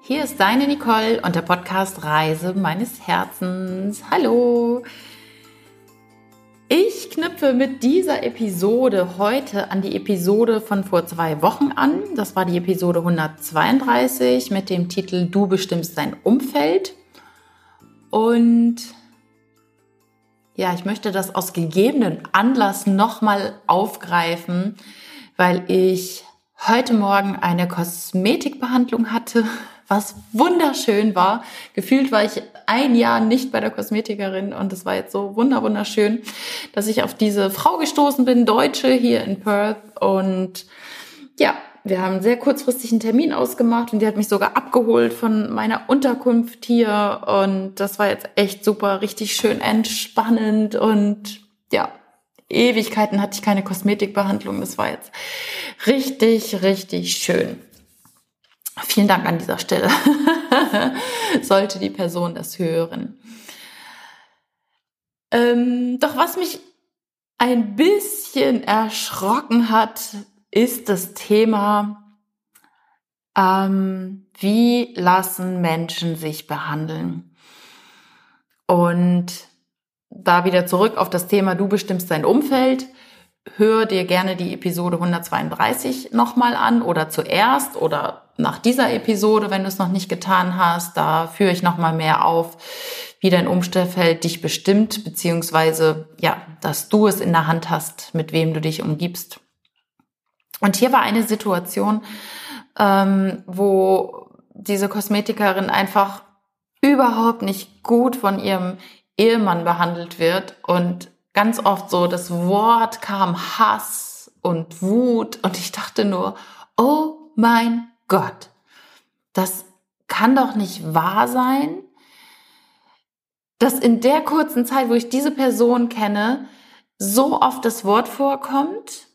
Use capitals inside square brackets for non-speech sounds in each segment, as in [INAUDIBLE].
Hier ist deine Nicole und der Podcast Reise meines Herzens. Hallo! Ich knüpfe mit dieser Episode heute an die Episode von vor zwei Wochen an. Das war die Episode 132 mit dem Titel Du bestimmst dein Umfeld. Und ja, ich möchte das aus gegebenen Anlass nochmal aufgreifen, weil ich heute Morgen eine Kosmetikbehandlung hatte, was wunderschön war. Gefühlt war ich ein Jahr nicht bei der Kosmetikerin und es war jetzt so wunder wunderschön, dass ich auf diese Frau gestoßen bin, Deutsche hier in Perth und ja, wir haben sehr kurzfristig einen Termin ausgemacht und die hat mich sogar abgeholt von meiner Unterkunft hier und das war jetzt echt super, richtig schön entspannend und ja, Ewigkeiten hatte ich keine Kosmetikbehandlung. Das war jetzt richtig, richtig schön. Vielen Dank an dieser Stelle. [LAUGHS] Sollte die Person das hören. Ähm, doch was mich ein bisschen erschrocken hat, ist das Thema, ähm, wie lassen Menschen sich behandeln? Und da wieder zurück auf das Thema, du bestimmst dein Umfeld hör dir gerne die Episode 132 nochmal an oder zuerst oder nach dieser Episode, wenn du es noch nicht getan hast. Da führe ich nochmal mehr auf, wie dein Umstellfeld dich bestimmt, beziehungsweise, ja, dass du es in der Hand hast, mit wem du dich umgibst. Und hier war eine Situation, ähm, wo diese Kosmetikerin einfach überhaupt nicht gut von ihrem Ehemann behandelt wird und ganz oft so, das Wort kam Hass und Wut und ich dachte nur, oh mein Gott, das kann doch nicht wahr sein, dass in der kurzen Zeit, wo ich diese Person kenne, so oft das Wort vorkommt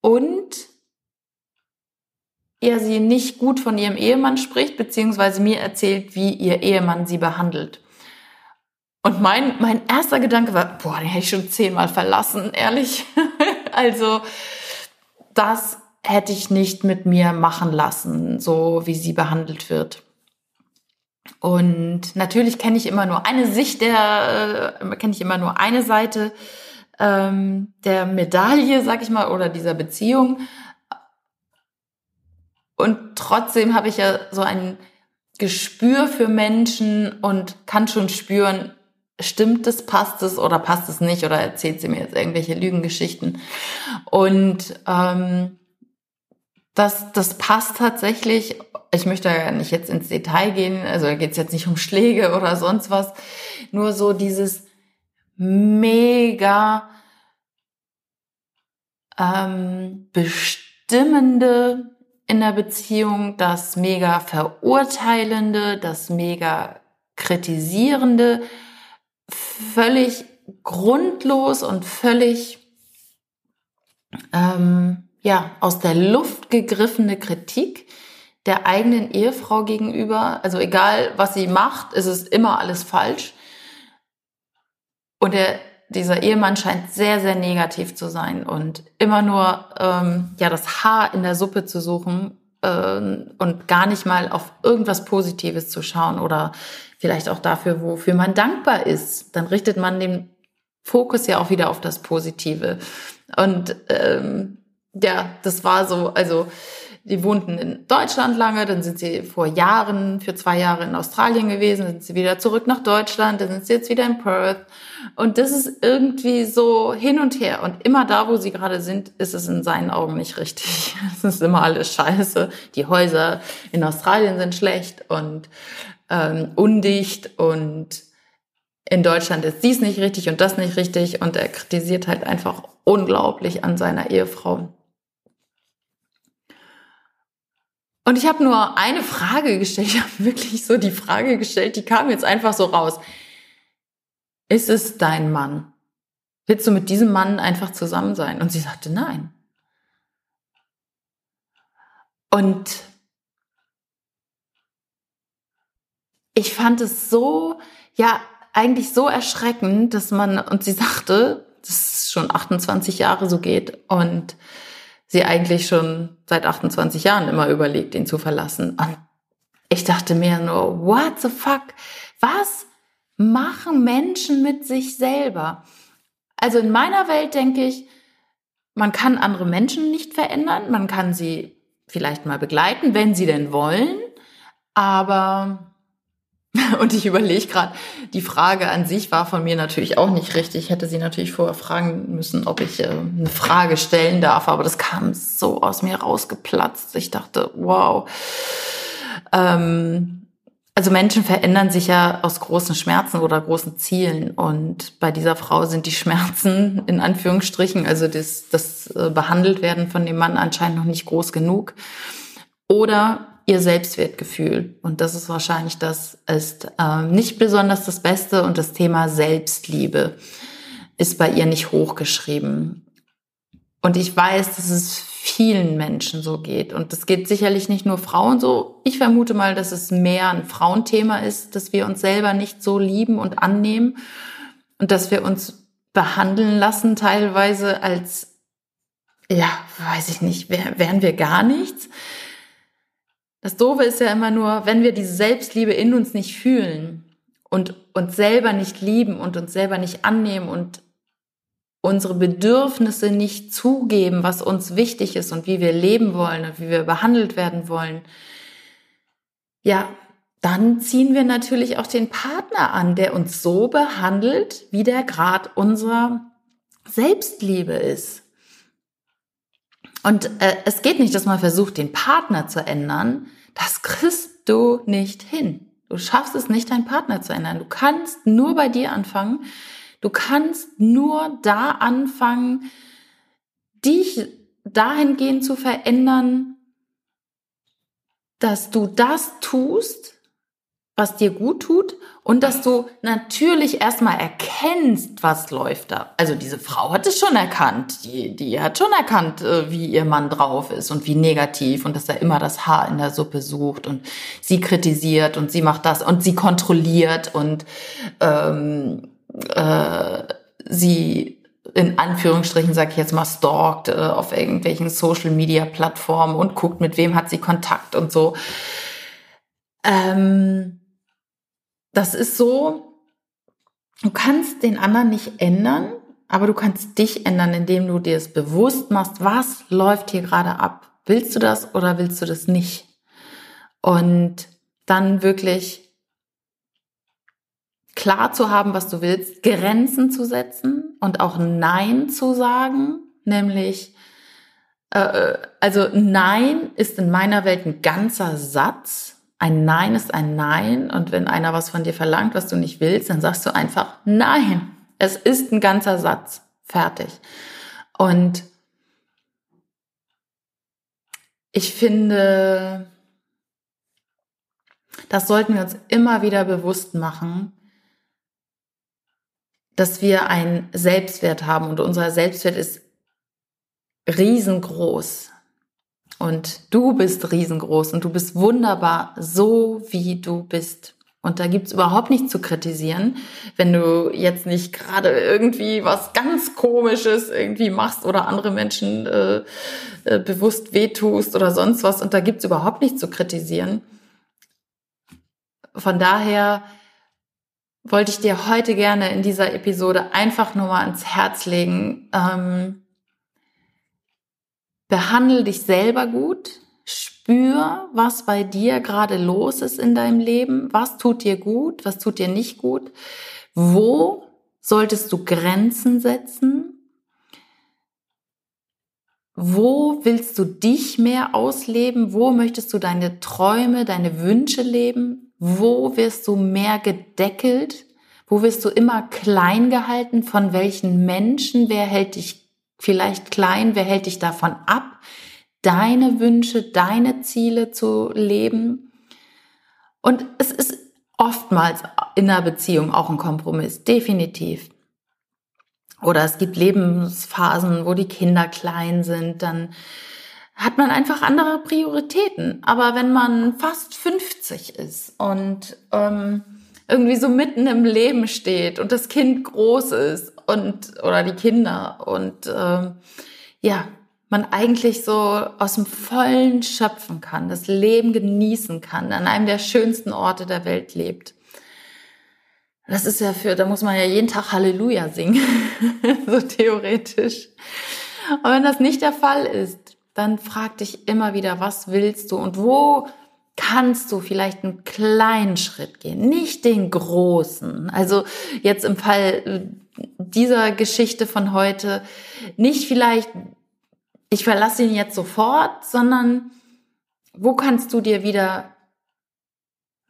und er sie nicht gut von ihrem Ehemann spricht, beziehungsweise mir erzählt, wie ihr Ehemann sie behandelt. Und mein, mein erster Gedanke war, boah, den hätte ich schon zehnmal verlassen, ehrlich. [LAUGHS] also, das hätte ich nicht mit mir machen lassen, so wie sie behandelt wird. Und natürlich kenne ich immer nur eine Sicht der, äh, kenne ich immer nur eine Seite ähm, der Medaille, sag ich mal, oder dieser Beziehung. Und trotzdem habe ich ja so ein Gespür für Menschen und kann schon spüren, stimmt es, passt es oder passt es nicht oder erzählt sie mir jetzt irgendwelche Lügengeschichten. Und ähm, das, das passt tatsächlich. Ich möchte ja nicht jetzt ins Detail gehen, also da geht es jetzt nicht um Schläge oder sonst was. Nur so dieses mega ähm, bestimmende in der Beziehung, das mega verurteilende, das mega kritisierende, völlig grundlos und völlig ähm, ja aus der Luft gegriffene Kritik der eigenen Ehefrau gegenüber. Also egal, was sie macht, ist es immer alles falsch. Und der, dieser Ehemann scheint sehr, sehr negativ zu sein und immer nur ähm, ja das Haar in der Suppe zu suchen äh, und gar nicht mal auf irgendwas Positives zu schauen oder vielleicht auch dafür, wofür man dankbar ist. Dann richtet man den Fokus ja auch wieder auf das Positive. Und ähm, ja, das war so, also die wohnten in Deutschland lange, dann sind sie vor Jahren, für zwei Jahre in Australien gewesen, sind sie wieder zurück nach Deutschland, dann sind sie jetzt wieder in Perth. Und das ist irgendwie so hin und her. Und immer da, wo sie gerade sind, ist es in seinen Augen nicht richtig. [LAUGHS] Es ist immer alles scheiße. Die Häuser in Australien sind schlecht und ähm, undicht und in Deutschland ist dies nicht richtig und das nicht richtig und er kritisiert halt einfach unglaublich an seiner Ehefrau. Und ich habe nur eine Frage gestellt, [LAUGHS] ich habe wirklich so die Frage gestellt, die kam jetzt einfach so raus. Ist es dein Mann? Willst du mit diesem Mann einfach zusammen sein? Und sie sagte nein. Und ich fand es so, ja, eigentlich so erschreckend, dass man, und sie sagte, dass es schon 28 Jahre so geht und sie eigentlich schon seit 28 Jahren immer überlegt, ihn zu verlassen. Und ich dachte mir nur, what the fuck? Was machen Menschen mit sich selber? Also in meiner Welt denke ich, man kann andere Menschen nicht verändern, man kann sie vielleicht mal begleiten, wenn sie denn wollen, aber [LAUGHS] und ich überlege gerade, die Frage an sich war von mir natürlich auch nicht richtig. Ich hätte sie natürlich vorher fragen müssen, ob ich äh, eine Frage stellen darf, aber das kam so aus mir rausgeplatzt. Ich dachte, wow. Ähm, also Menschen verändern sich ja aus großen Schmerzen oder großen Zielen. Und bei dieser Frau sind die Schmerzen in Anführungsstrichen, also das, das äh, behandelt werden von dem Mann anscheinend noch nicht groß genug. Oder ihr Selbstwertgefühl. Und das ist wahrscheinlich das, ist äh, nicht besonders das Beste. Und das Thema Selbstliebe ist bei ihr nicht hochgeschrieben. Und ich weiß, dass es vielen Menschen so geht. Und das geht sicherlich nicht nur Frauen so. Ich vermute mal, dass es mehr ein Frauenthema ist, dass wir uns selber nicht so lieben und annehmen und dass wir uns behandeln lassen teilweise als, ja, weiß ich nicht, wären wir gar nichts. Das Doofe ist ja immer nur, wenn wir diese Selbstliebe in uns nicht fühlen und uns selber nicht lieben und uns selber nicht annehmen und unsere Bedürfnisse nicht zugeben, was uns wichtig ist und wie wir leben wollen und wie wir behandelt werden wollen, ja, dann ziehen wir natürlich auch den Partner an, der uns so behandelt, wie der Grad unserer Selbstliebe ist. Und äh, es geht nicht, dass man versucht, den Partner zu ändern. Das kriegst du nicht hin. Du schaffst es nicht, deinen Partner zu ändern. Du kannst nur bei dir anfangen. Du kannst nur da anfangen, dich dahingehend zu verändern, dass du das tust, was dir gut tut und dass du natürlich erstmal erkennst, was läuft da. Also diese Frau hat es schon erkannt, die, die hat schon erkannt, äh, wie ihr Mann drauf ist und wie negativ und dass er immer das Haar in der Suppe sucht und sie kritisiert und sie macht das und sie kontrolliert und ähm, äh, sie in Anführungsstrichen, sag ich jetzt mal, stalkt äh, auf irgendwelchen Social-Media-Plattformen und guckt, mit wem hat sie Kontakt und so. Ähm, das ist so, du kannst den anderen nicht ändern, aber du kannst dich ändern, indem du dir es bewusst machst, was läuft hier gerade ab. Willst du das oder willst du das nicht? Und dann wirklich klar zu haben, was du willst, Grenzen zu setzen und auch Nein zu sagen, nämlich, äh, also Nein ist in meiner Welt ein ganzer Satz ein Nein ist ein Nein und wenn einer was von dir verlangt, was du nicht willst, dann sagst du einfach Nein. Es ist ein ganzer Satz. Fertig. Und ich finde, das sollten wir uns immer wieder bewusst machen, dass wir einen Selbstwert haben und unser Selbstwert ist riesengroß. Und du bist riesengroß und du bist wunderbar, so wie du bist. Und da gibt's überhaupt nichts zu kritisieren, wenn du jetzt nicht gerade irgendwie was ganz Komisches irgendwie machst oder andere Menschen äh, äh, bewusst wehtust oder sonst was. Und da gibt's überhaupt nichts zu kritisieren. Von daher wollte ich dir heute gerne in dieser Episode einfach nur mal ans Herz legen. Ähm, Behandle dich selber gut. Spür, was bei dir gerade los ist in deinem Leben. Was tut dir gut? Was tut dir nicht gut? Wo solltest du Grenzen setzen? Wo willst du dich mehr ausleben? Wo möchtest du deine Träume, deine Wünsche leben? Wo wirst du mehr gedeckelt? Wo wirst du immer klein gehalten? Von welchen Menschen? Wer hält dich vielleicht klein, wer hält dich davon ab, deine Wünsche, deine Ziele zu leben? Und es ist oftmals in einer Beziehung auch ein Kompromiss, definitiv. Oder es gibt Lebensphasen, wo die Kinder klein sind, dann hat man einfach andere Prioritäten. Aber wenn man fast 50 ist und ähm, irgendwie so mitten im Leben steht und das Kind groß ist und oder die Kinder und ähm, ja, man eigentlich so aus dem Vollen schöpfen kann, das Leben genießen kann, an einem der schönsten Orte der Welt lebt. Das ist ja für, da muss man ja jeden Tag Halleluja singen, [LAUGHS] so theoretisch. Aber wenn das nicht der Fall ist, dann frag dich immer wieder, was willst du und wo kannst du vielleicht einen kleinen Schritt gehen, nicht den großen. Also jetzt im Fall dieser Geschichte von heute, nicht vielleicht, ich verlasse ihn jetzt sofort, sondern wo kannst du dir wieder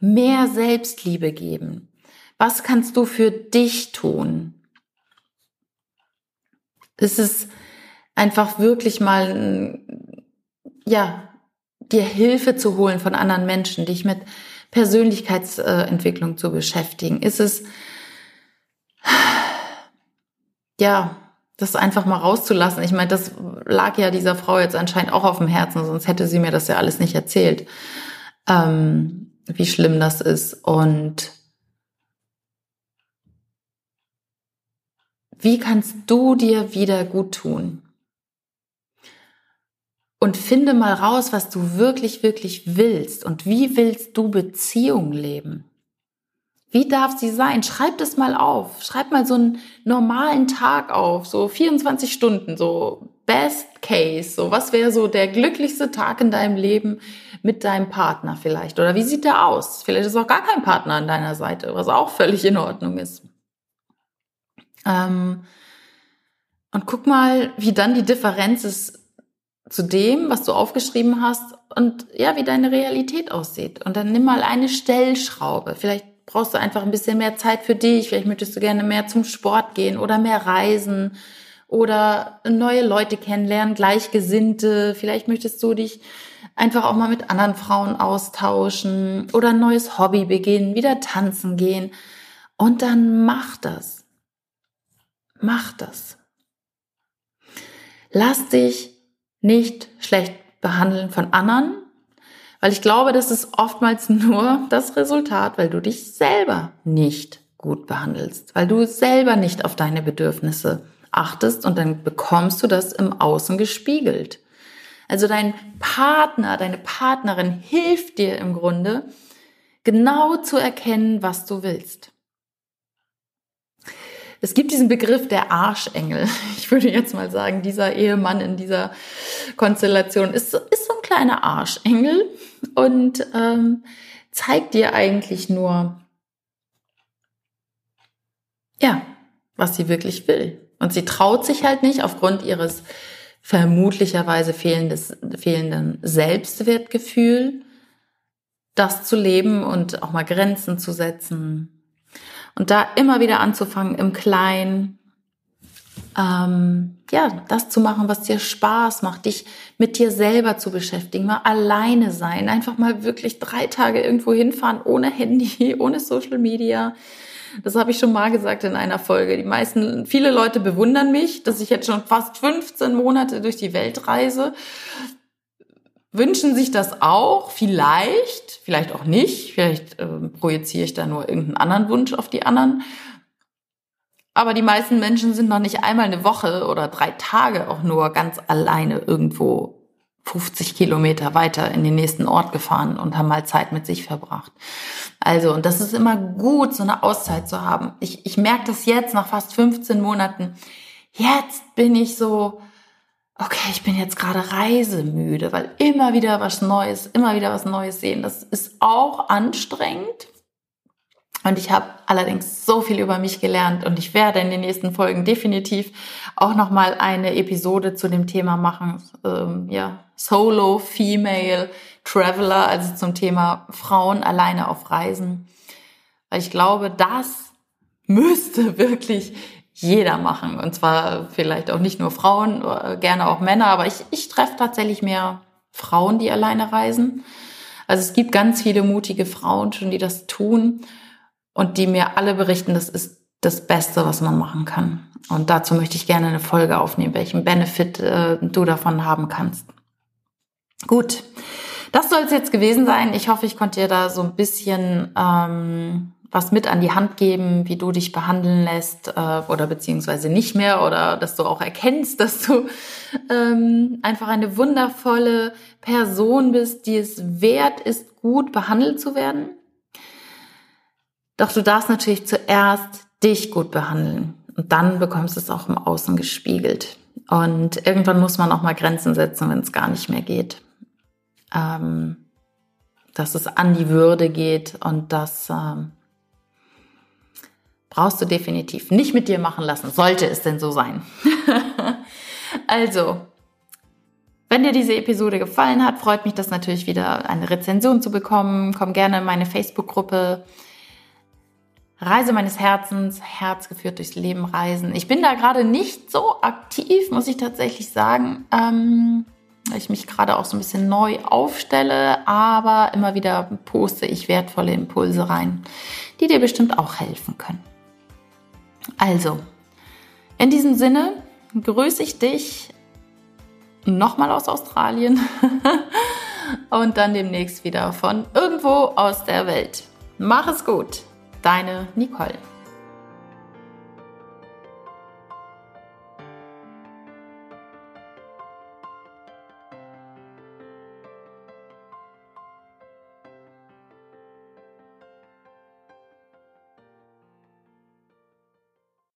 mehr Selbstliebe geben? Was kannst du für dich tun? Es ist einfach wirklich mal, ja, dir Hilfe zu holen von anderen Menschen, dich mit Persönlichkeitsentwicklung zu beschäftigen. Ist es, ja, das einfach mal rauszulassen. Ich meine, das lag ja dieser Frau jetzt anscheinend auch auf dem Herzen, sonst hätte sie mir das ja alles nicht erzählt, ähm, wie schlimm das ist. Und wie kannst du dir wieder gut tun? Und finde mal raus, was du wirklich, wirklich willst und wie willst du Beziehung leben? Wie darf sie sein? Schreib das mal auf. Schreib mal so einen normalen Tag auf, so 24 Stunden, so Best Case. So, was wäre so der glücklichste Tag in deinem Leben mit deinem Partner vielleicht? Oder wie sieht der aus? Vielleicht ist auch gar kein Partner an deiner Seite, was auch völlig in Ordnung ist. Ähm, und guck mal, wie dann die Differenz ist zu dem, was du aufgeschrieben hast und ja, wie deine Realität aussieht. Und dann nimm mal eine Stellschraube. Vielleicht brauchst du einfach ein bisschen mehr Zeit für dich. Vielleicht möchtest du gerne mehr zum Sport gehen oder mehr reisen oder neue Leute kennenlernen, Gleichgesinnte. Vielleicht möchtest du dich einfach auch mal mit anderen Frauen austauschen oder ein neues Hobby beginnen, wieder tanzen gehen. Und dann mach das. Mach das. Lass dich nicht schlecht behandeln von anderen, weil ich glaube, das ist oftmals nur das Resultat, weil du dich selber nicht gut behandelst, weil du selber nicht auf deine Bedürfnisse achtest und dann bekommst du das im Außen gespiegelt. Also dein Partner, deine Partnerin hilft dir im Grunde, genau zu erkennen, was du willst. Es gibt diesen Begriff der Arschengel. Ich würde jetzt mal sagen, dieser Ehemann in dieser Konstellation ist, ist so ein kleiner Arschengel und ähm, zeigt dir eigentlich nur, ja, was sie wirklich will. Und sie traut sich halt nicht aufgrund ihres vermutlicherweise fehlendes, fehlenden Selbstwertgefühl, das zu leben und auch mal Grenzen zu setzen, und da immer wieder anzufangen im Kleinen, ähm, ja, das zu machen, was dir Spaß macht, dich mit dir selber zu beschäftigen, mal alleine sein, einfach mal wirklich drei Tage irgendwo hinfahren, ohne Handy, [LAUGHS] ohne Social Media. Das habe ich schon mal gesagt in einer Folge. Die meisten, viele Leute bewundern mich, dass ich jetzt schon fast 15 Monate durch die Welt reise wünschen sich das auch, vielleicht, vielleicht auch nicht, vielleicht äh, projiziere ich da nur irgendeinen anderen Wunsch auf die anderen. Aber die meisten Menschen sind noch nicht einmal eine Woche oder drei Tage auch nur ganz alleine irgendwo 50 Kilometer weiter in den nächsten Ort gefahren und haben mal Zeit mit sich verbracht. Also, und das ist immer gut, so eine Auszeit zu haben. Ich, ich merke das jetzt nach fast 15 Monaten. Jetzt bin ich so, okay, ich bin jetzt gerade reisemüde, weil immer wieder was Neues, immer wieder was Neues sehen, das ist auch anstrengend. Und ich habe allerdings so viel über mich gelernt und ich werde in den nächsten Folgen definitiv auch noch mal eine Episode zu dem Thema machen, ähm, ja Solo Female Traveler, also zum Thema Frauen alleine auf Reisen, weil ich glaube, das müsste [LAUGHS] wirklich jeder machen. Und zwar vielleicht auch nicht nur Frauen, gerne auch Männer, aber ich, ich treffe tatsächlich mehr Frauen, die alleine reisen. Also es gibt ganz viele mutige Frauen schon, die das tun und die mir alle berichten, das ist das Beste, was man machen kann. Und dazu möchte ich gerne eine Folge aufnehmen, welchen Benefit äh, du davon haben kannst. Gut, das soll es jetzt gewesen sein. Ich hoffe, ich konnte dir da so ein bisschen ähm, was mit an die Hand geben, wie du dich behandeln lässt äh, oder beziehungsweise nicht mehr oder dass du auch erkennst, [LAUGHS] dass du ähm, einfach eine wundervolle Person bist, die es wert ist, gut behandelt zu werden. Doch du darfst natürlich zuerst dich gut behandeln und dann bekommst du es auch im Außen gespiegelt. Und irgendwann muss man auch mal Grenzen setzen, wenn es gar nicht mehr geht. Ähm, dass es an die Würde geht und dass ähm, brauchst du definitiv nicht mit dir machen lassen, sollte es denn so sein. [LAUGHS] also, wenn dir diese Episode gefallen hat, freut mich das natürlich wieder, eine Rezension zu bekommen. Komm gerne in meine Facebook-Gruppe Reise meines Herzens, Herz geführt durchs Leben reisen. Ich bin da gerade nicht so aktiv, muss ich tatsächlich sagen. Ähm, ich mich gerade auch so ein bisschen neu aufstelle, aber immer wieder poste ich wertvolle Impulse rein, die dir bestimmt auch helfen können. Also, in diesem Sinne grüße ich dich nochmal aus Australien [LAUGHS] und dann demnächst wieder von irgendwo aus der Welt. Mach es gut, deine Nicole.